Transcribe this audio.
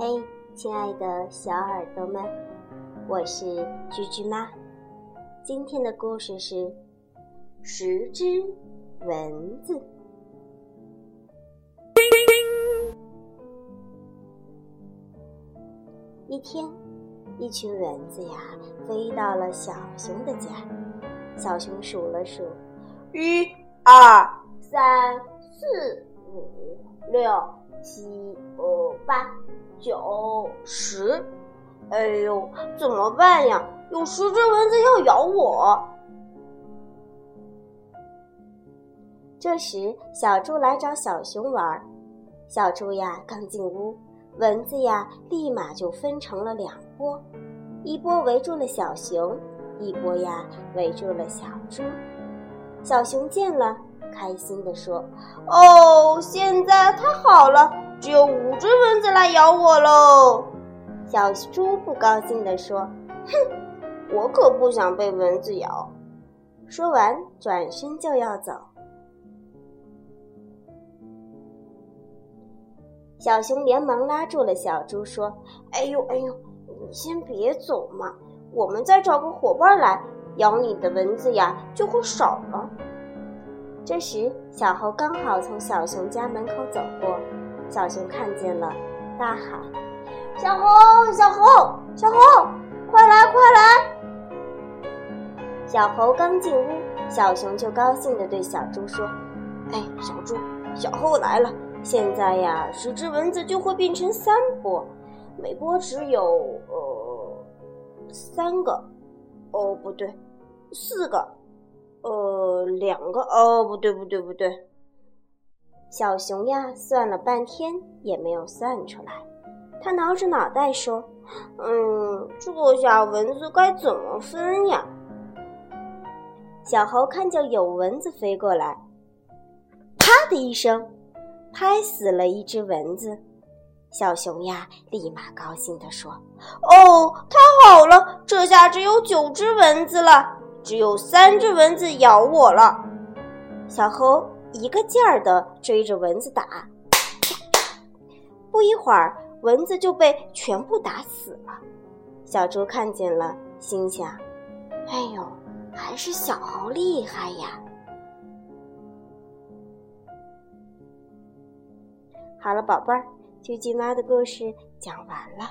嘿亲爱的小耳朵们，我是居居妈。今天的故事是《十只蚊子》。一天，一群蚊子呀飞到了小熊的家。小熊数了数：一、二、三、四、五、六、七、八、九、十。哎呦，怎么办呀？有十只蚊子要咬我！这时，小猪来找小熊玩。小猪呀，刚进屋。蚊子呀，立马就分成了两波，一波围住了小熊，一波呀围住了小猪。小熊见了，开心地说：“哦，现在太好了，只有五只蚊子来咬我喽！”小猪不高兴地说：“哼，我可不想被蚊子咬。”说完，转身就要走。小熊连忙拉住了小猪，说：“哎呦，哎呦，你先别走嘛，我们再找个伙伴来，咬你的蚊子呀就会少了。”这时，小猴刚好从小熊家门口走过，小熊看见了，大喊：“小猴，小猴，小猴，快来，快来！”小猴刚进屋，小熊就高兴地对小猪说：“哎，小猪，小猴来了。”现在呀，十只蚊子就会变成三波，每波只有呃三个，哦不对，四个，呃两个，哦不对不对不对。小熊呀，算了半天也没有算出来，他挠着脑袋说：“嗯，这下蚊子该怎么分呀？”小猴看见有蚊子飞过来，啪的一声。拍死了一只蚊子，小熊呀，立马高兴地说：“哦，太好了，这下只有九只蚊子了，只有三只蚊子咬我了。”小猴一个劲儿的追着蚊子打，不一会儿，蚊子就被全部打死了。小猪看见了，心想：“哎呦，还是小猴厉害呀！”好了，宝贝儿，啾啾妈的故事讲完了。